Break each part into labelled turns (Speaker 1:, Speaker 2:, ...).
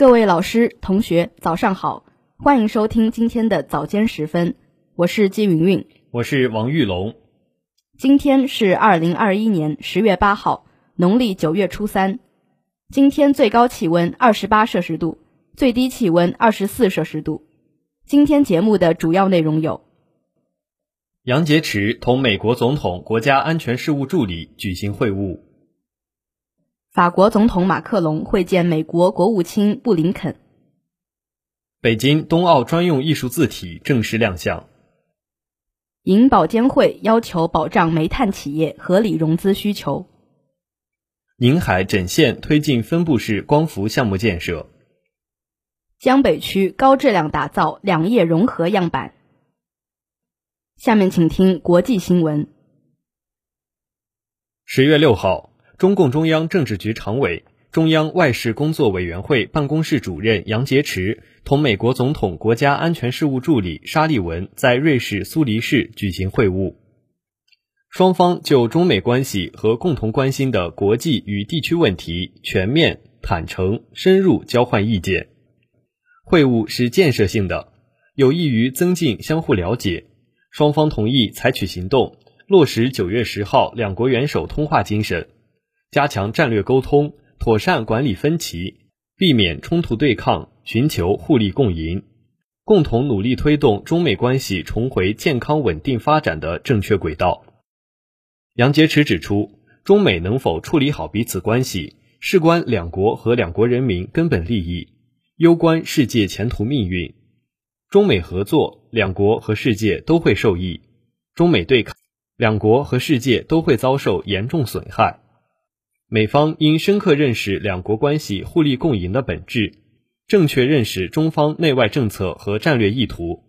Speaker 1: 各位老师、同学，早上好，欢迎收听今天的早间时分，我是季云云，
Speaker 2: 我是王玉龙。
Speaker 1: 今天是二零二一年十月八号，农历九月初三。今天最高气温二十八摄氏度，最低气温二十四摄氏度。今天节目的主要内容有：
Speaker 2: 杨洁篪同美国总统国家安全事务助理举行会晤。
Speaker 1: 法国总统马克龙会见美国国务卿布林肯。
Speaker 2: 北京冬奥专用艺术字体正式亮相。
Speaker 1: 银保监会要求保障煤炭企业合理融资需求。
Speaker 2: 宁海枕县推进分布式光伏项目建设。
Speaker 1: 江北区高质量打造两业融合样板。下面请听国际新闻。
Speaker 2: 十月六号。中共中央政治局常委、中央外事工作委员会办公室主任杨洁篪同美国总统国家安全事务助理沙利文在瑞士苏黎世举行会晤，双方就中美关系和共同关心的国际与地区问题全面、坦诚、深入交换意见。会晤是建设性的，有益于增进相互了解。双方同意采取行动，落实九月十号两国元首通话精神。加强战略沟通，妥善管理分歧，避免冲突对抗，寻求互利共赢，共同努力推动中美关系重回健康稳定发展的正确轨道。杨洁篪指出，中美能否处理好彼此关系，事关两国和两国人民根本利益，攸关世界前途命运。中美合作，两国和世界都会受益；中美对抗，两国和世界都会遭受严重损害。美方应深刻认识两国关系互利共赢的本质，正确认识中方内外政策和战略意图。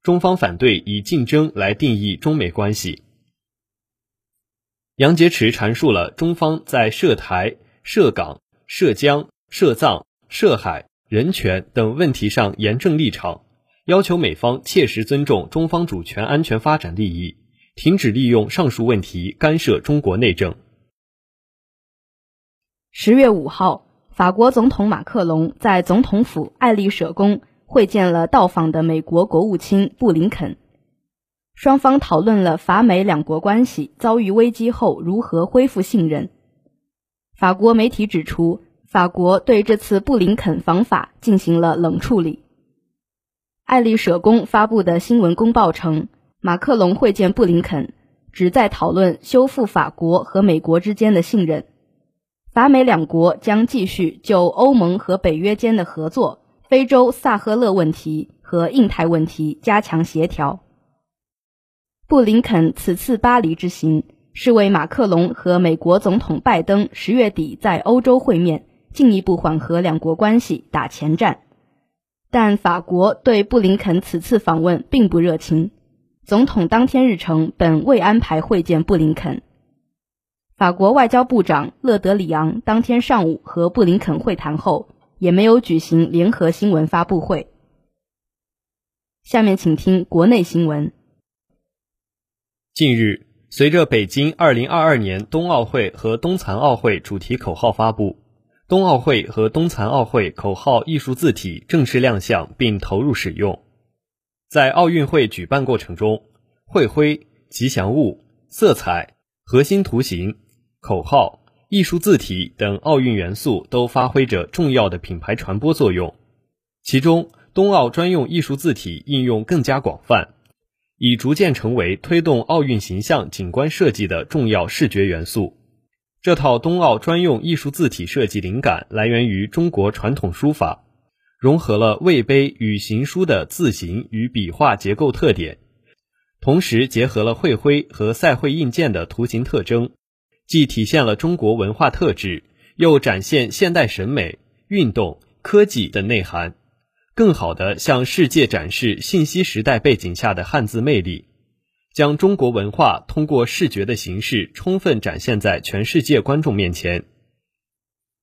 Speaker 2: 中方反对以竞争来定义中美关系。杨洁篪阐述了中方在涉台、涉港、涉疆、涉藏、涉海、人权等问题上严正立场，要求美方切实尊重中方主权安全发展利益，停止利用上述问题干涉中国内政。
Speaker 1: 十月五号，法国总统马克龙在总统府爱丽舍宫会见了到访的美国国务卿布林肯，双方讨论了法美两国关系遭遇危机后如何恢复信任。法国媒体指出，法国对这次布林肯访法进行了冷处理。爱丽舍宫发布的新闻公报称，马克龙会见布林肯，旨在讨论修复法国和美国之间的信任。法美两国将继续就欧盟和北约间的合作、非洲萨赫勒问题和印太问题加强协调。布林肯此次巴黎之行是为马克龙和美国总统拜登十月底在欧洲会面，进一步缓和两国关系打前站。但法国对布林肯此次访问并不热情，总统当天日程本未安排会见布林肯。法国外交部长勒德里昂当天上午和布林肯会谈后，也没有举行联合新闻发布会。下面请听国内新闻。
Speaker 2: 近日，随着北京2022年冬奥会和冬残奥会主题口号发布，冬奥会和冬残奥会口号艺术字体正式亮相并投入使用。在奥运会举办过程中，会徽、吉祥物、色彩、核心图形。口号、艺术字体等奥运元素都发挥着重要的品牌传播作用。其中，冬奥专用艺术字体应用更加广泛，已逐渐成为推动奥运形象景观设计的重要视觉元素。这套冬奥专用艺术字体设计灵感来源于中国传统书法，融合了魏碑与行书的字形与笔画结构特点，同时结合了会徽和赛会印鉴的图形特征。既体现了中国文化特质，又展现现代审美、运动、科技的内涵，更好地向世界展示信息时代背景下的汉字魅力，将中国文化通过视觉的形式充分展现在全世界观众面前。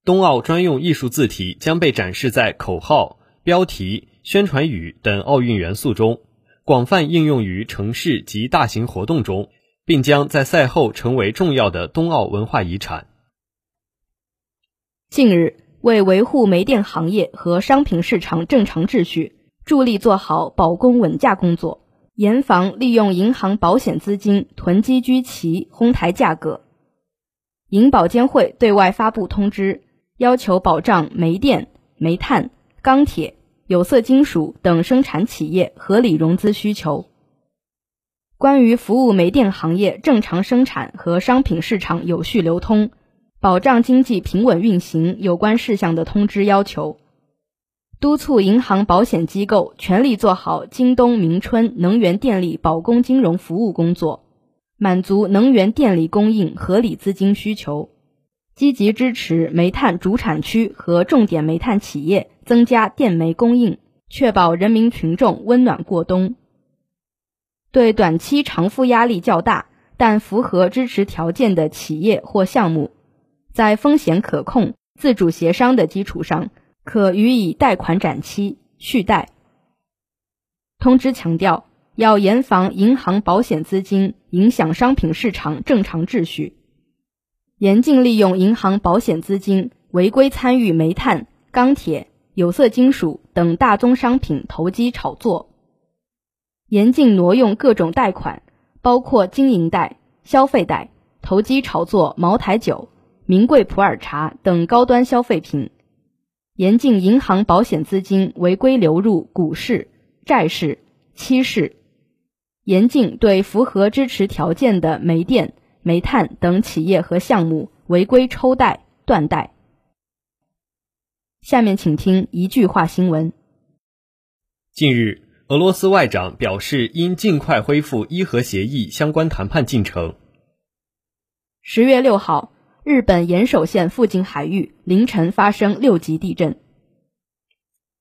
Speaker 2: 冬奥专用艺术字体将被展示在口号、标题、宣传语等奥运元素中，广泛应用于城市及大型活动中。并将在赛后成为重要的冬奥文化遗产。
Speaker 1: 近日，为维护煤电行业和商品市场正常秩序，助力做好保供稳价工作，严防利用银行保险资金囤积居奇、哄抬价格。银保监会对外发布通知，要求保障煤电、煤炭、钢铁、有色金属等生产企业合理融资需求。关于服务煤电行业正常生产和商品市场有序流通。保障经济平稳运行有关事项的通知要求，督促银行保险机构全力做好今冬明春能源电力保供金融服务工作，满足能源电力供应合理资金需求，积极支持煤炭主产区和重点煤炭企业增加电煤供应，确保人民群众温暖过冬。对短期偿付压力较大但符合支持条件的企业或项目。在风险可控、自主协商的基础上，可予以贷款展期、续贷。通知强调，要严防银行保险资金影响商品市场正常秩序，严禁利用银行保险资金违规参与煤炭、钢铁、有色金属等大宗商品投机炒作，严禁挪用各种贷款，包括经营贷、消费贷，投机炒作茅台酒。名贵普洱茶等高端消费品，严禁银行保险资金违规流入股市、债市、期市，严禁对符合支持条件的煤电、煤炭等企业和项目违规抽贷、断贷。下面请听一句话新闻。
Speaker 2: 近日，俄罗斯外长表示，应尽快恢复伊核协议相关谈判进程。
Speaker 1: 十月六号。日本岩手县附近海域凌晨发生六级地震。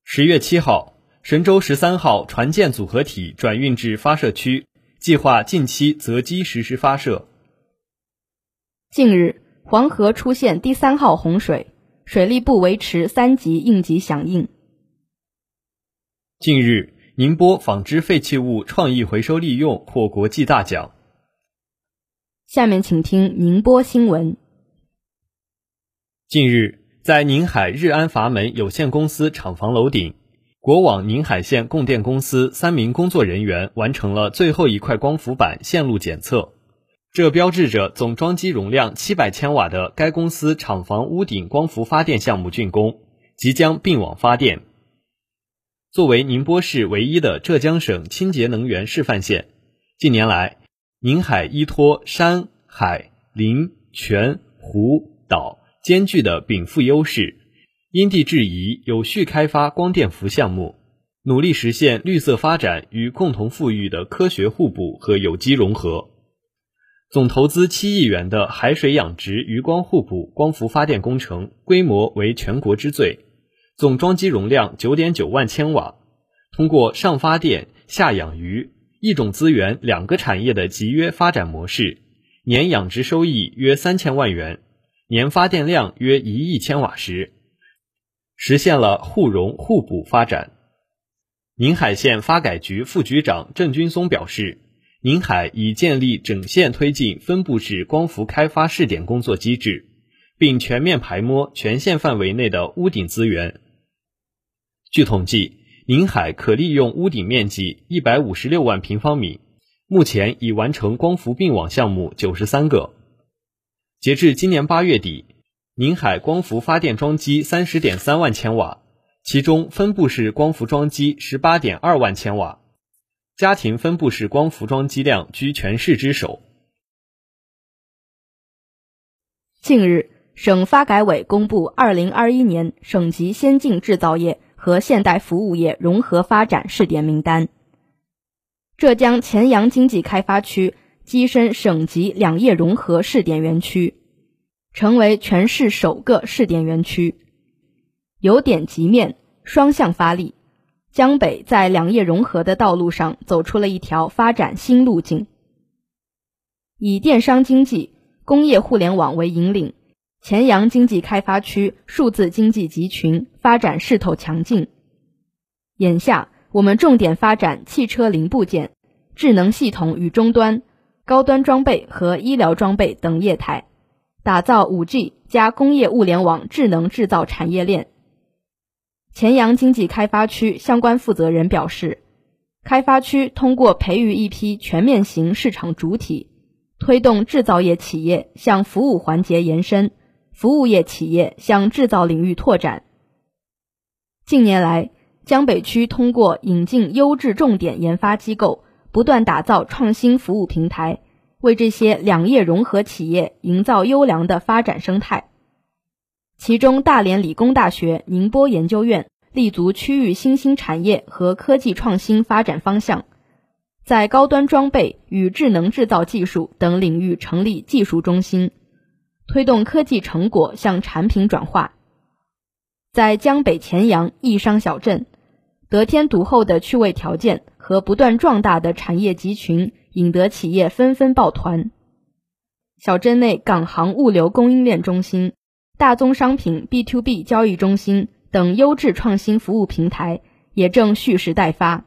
Speaker 2: 十月七号，神舟十三号船舰组合体转运至发射区，计划近期择机实施发射。
Speaker 1: 近日，黄河出现第三号洪水，水利部维持三级应急响应。
Speaker 2: 近日，宁波纺织废弃物创意回收利用获国际大奖。
Speaker 1: 下面请听宁波新闻。
Speaker 2: 近日，在宁海日安阀门有限公司厂房楼顶，国网宁海县供电公司三名工作人员完成了最后一块光伏板线路检测，这标志着总装机容量七百千瓦的该公司厂房屋顶光伏发电项目竣工，即将并网发电。作为宁波市唯一的浙江省清洁能源示范县，近年来，宁海依托山海林泉湖岛。兼具的禀赋优势，因地制宜有序开发光电服项目，努力实现绿色发展与共同富裕的科学互补和有机融合。总投资七亿元的海水养殖鱼光互补光伏发电工程，规模为全国之最，总装机容量九点九万千瓦。通过上发电、下养鱼一种资源两个产业的集约发展模式，年养殖收益约三千万元。年发电量约一亿千瓦时，实现了互融互补发展。宁海县发改局副局长郑军松表示，宁海已建立整县推进分布式光伏开发试点工作机制，并全面排摸全县范围内的屋顶资源。据统计，宁海可利用屋顶面积一百五十六万平方米，目前已完成光伏并网项目九十三个。截至今年八月底，宁海光伏发电装机三十点三万千瓦，其中分布式光伏装机十八点二万千瓦，家庭分布式光伏装机量居全市之首。
Speaker 1: 近日，省发改委公布二零二一年省级先进制造业和现代服务业融合发展试点名单，浙江钱阳经济开发区。跻身省级两业融合试点园区，成为全市首个试点园区，由点及面，双向发力，江北在两业融合的道路上走出了一条发展新路径。以电商经济、工业互联网为引领，钱阳经济开发区数字经济集群发展势头强劲。眼下，我们重点发展汽车零部件、智能系统与终端。高端装备和医疗装备等业态，打造 5G 加工业物联网智能制造产业链。钱阳经济开发区相关负责人表示，开发区通过培育一批全面型市场主体，推动制造业企业向服务环节延伸，服务业企业向制造领域拓展。近年来，江北区通过引进优质重点研发机构，不断打造创新服务平台，为这些两业融合企业营造优良的发展生态。其中，大连理工大学宁波研究院立足区域新兴产业和科技创新发展方向，在高端装备与智能制造技术等领域成立技术中心，推动科技成果向产品转化。在江北钱阳易商小镇，得天独厚的趣味条件和不断壮大的产业集群，引得企业纷纷抱团。小镇内港航物流供应链中心。大宗商品 B to B 交易中心等优质创新服务平台也正蓄势待发。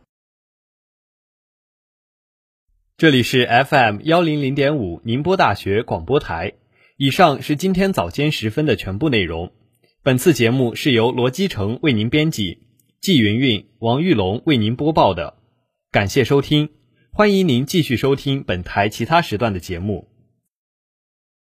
Speaker 2: 这里是 FM 幺零零点五宁波大学广播台。以上是今天早间时分的全部内容。本次节目是由罗基成为您编辑，季云云、王玉龙为您播报的。感谢收听，欢迎您继续收听本台其他时段的节目。